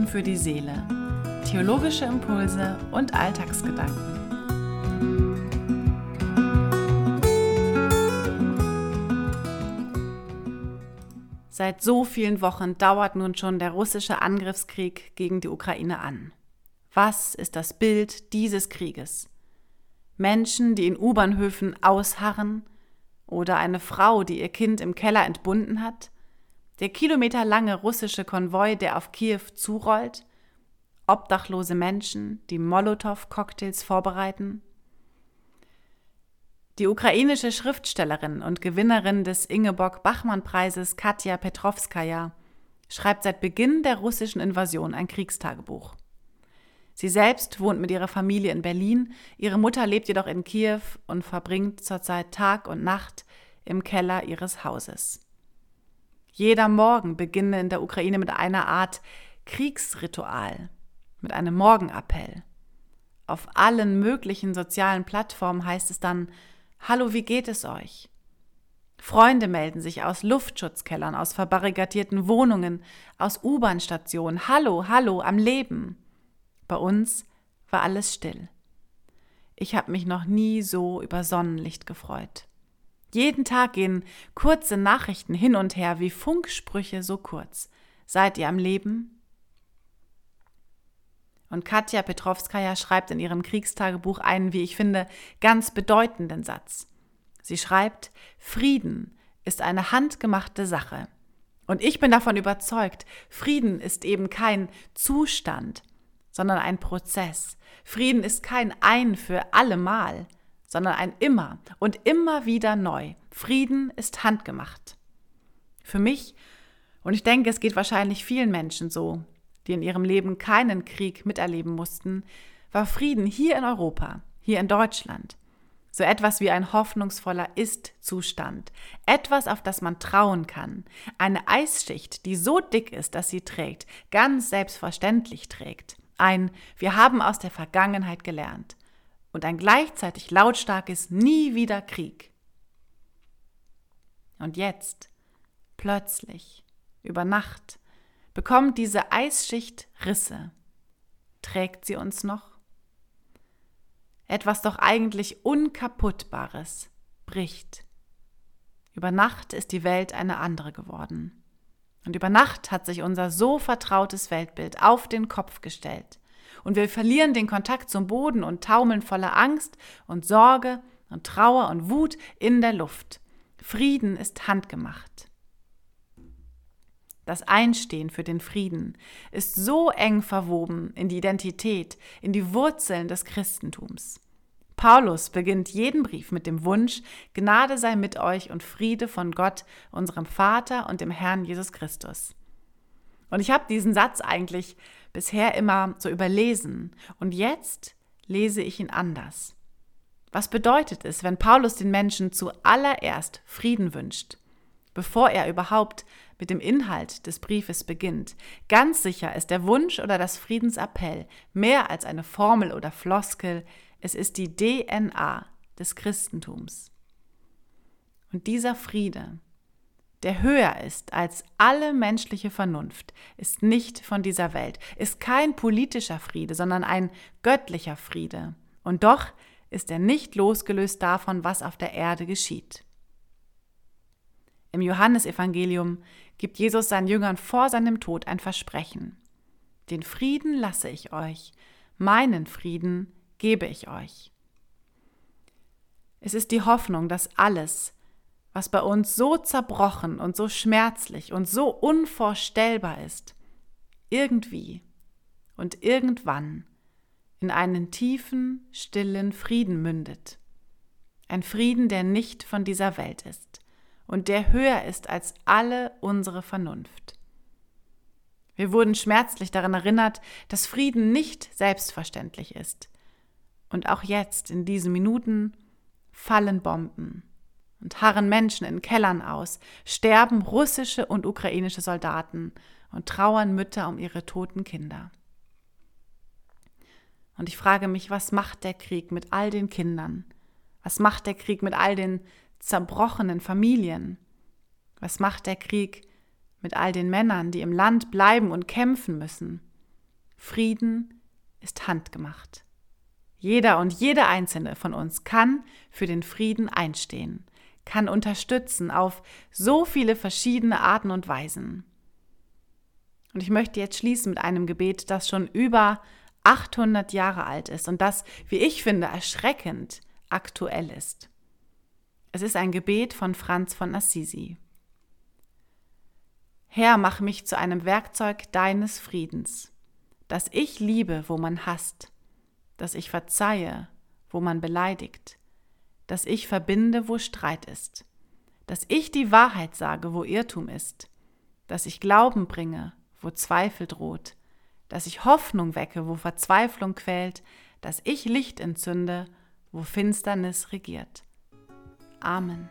Frieden für die Seele. Theologische Impulse und Alltagsgedanken. Seit so vielen Wochen dauert nun schon der russische Angriffskrieg gegen die Ukraine an. Was ist das Bild dieses Krieges? Menschen, die in U-Bahnhöfen ausharren, oder eine Frau, die ihr Kind im Keller entbunden hat? Der kilometerlange russische Konvoi, der auf Kiew zurollt? Obdachlose Menschen, die Molotow-Cocktails vorbereiten? Die ukrainische Schriftstellerin und Gewinnerin des Ingeborg-Bachmann-Preises Katja Petrovskaja schreibt seit Beginn der russischen Invasion ein Kriegstagebuch. Sie selbst wohnt mit ihrer Familie in Berlin, ihre Mutter lebt jedoch in Kiew und verbringt zurzeit Tag und Nacht im Keller ihres Hauses. Jeder Morgen beginne in der Ukraine mit einer Art Kriegsritual, mit einem Morgenappell. Auf allen möglichen sozialen Plattformen heißt es dann Hallo, wie geht es euch? Freunde melden sich aus Luftschutzkellern, aus verbarrikadierten Wohnungen, aus U-Bahn-Stationen. Hallo, hallo, am Leben. Bei uns war alles still. Ich habe mich noch nie so über Sonnenlicht gefreut. Jeden Tag gehen kurze Nachrichten hin und her wie Funksprüche so kurz. Seid ihr am Leben? Und Katja Petrovskaja schreibt in ihrem Kriegstagebuch einen, wie ich finde, ganz bedeutenden Satz. Sie schreibt, Frieden ist eine handgemachte Sache. Und ich bin davon überzeugt, Frieden ist eben kein Zustand, sondern ein Prozess. Frieden ist kein Ein für allemal, sondern ein immer und immer wieder neu. Frieden ist handgemacht. Für mich, und ich denke, es geht wahrscheinlich vielen Menschen so, die in ihrem Leben keinen Krieg miterleben mussten, war Frieden hier in Europa, hier in Deutschland, so etwas wie ein hoffnungsvoller Ist-Zustand, etwas, auf das man trauen kann, eine Eisschicht, die so dick ist, dass sie trägt, ganz selbstverständlich trägt, ein Wir haben aus der Vergangenheit gelernt und ein gleichzeitig lautstarkes Nie wieder Krieg. Und jetzt, plötzlich, über Nacht, bekommt diese Eisschicht Risse. Trägt sie uns noch? Etwas doch eigentlich Unkaputtbares bricht. Über Nacht ist die Welt eine andere geworden. Und über Nacht hat sich unser so vertrautes Weltbild auf den Kopf gestellt. Und wir verlieren den Kontakt zum Boden und taumeln voller Angst und Sorge und Trauer und Wut in der Luft. Frieden ist handgemacht. Das Einstehen für den Frieden ist so eng verwoben in die Identität, in die Wurzeln des Christentums. Paulus beginnt jeden Brief mit dem Wunsch, Gnade sei mit euch und Friede von Gott, unserem Vater und dem Herrn Jesus Christus. Und ich habe diesen Satz eigentlich bisher immer so überlesen und jetzt lese ich ihn anders. Was bedeutet es, wenn Paulus den Menschen zuallererst Frieden wünscht, bevor er überhaupt mit dem Inhalt des Briefes beginnt? Ganz sicher ist der Wunsch oder das Friedensappell mehr als eine Formel oder Floskel, es ist die DNA des Christentums. Und dieser Friede, der höher ist als alle menschliche Vernunft, ist nicht von dieser Welt, ist kein politischer Friede, sondern ein göttlicher Friede. Und doch ist er nicht losgelöst davon, was auf der Erde geschieht. Im Johannesevangelium gibt Jesus seinen Jüngern vor seinem Tod ein Versprechen. Den Frieden lasse ich euch, meinen Frieden gebe ich euch. Es ist die Hoffnung, dass alles, was bei uns so zerbrochen und so schmerzlich und so unvorstellbar ist, irgendwie und irgendwann in einen tiefen, stillen Frieden mündet. Ein Frieden, der nicht von dieser Welt ist und der höher ist als alle unsere Vernunft. Wir wurden schmerzlich daran erinnert, dass Frieden nicht selbstverständlich ist, und auch jetzt, in diesen Minuten, fallen Bomben und harren Menschen in Kellern aus, sterben russische und ukrainische Soldaten und trauern Mütter um ihre toten Kinder. Und ich frage mich, was macht der Krieg mit all den Kindern? Was macht der Krieg mit all den zerbrochenen Familien? Was macht der Krieg mit all den Männern, die im Land bleiben und kämpfen müssen? Frieden ist handgemacht. Jeder und jede einzelne von uns kann für den Frieden einstehen, kann unterstützen auf so viele verschiedene Arten und Weisen. Und ich möchte jetzt schließen mit einem Gebet, das schon über 800 Jahre alt ist und das, wie ich finde, erschreckend aktuell ist. Es ist ein Gebet von Franz von Assisi. Herr, mach mich zu einem Werkzeug deines Friedens, dass ich liebe, wo man hasst, dass ich verzeihe, wo man beleidigt, dass ich verbinde, wo Streit ist, dass ich die Wahrheit sage, wo Irrtum ist, dass ich Glauben bringe, wo Zweifel droht, dass ich Hoffnung wecke, wo Verzweiflung quält, dass ich Licht entzünde, wo Finsternis regiert. Amen.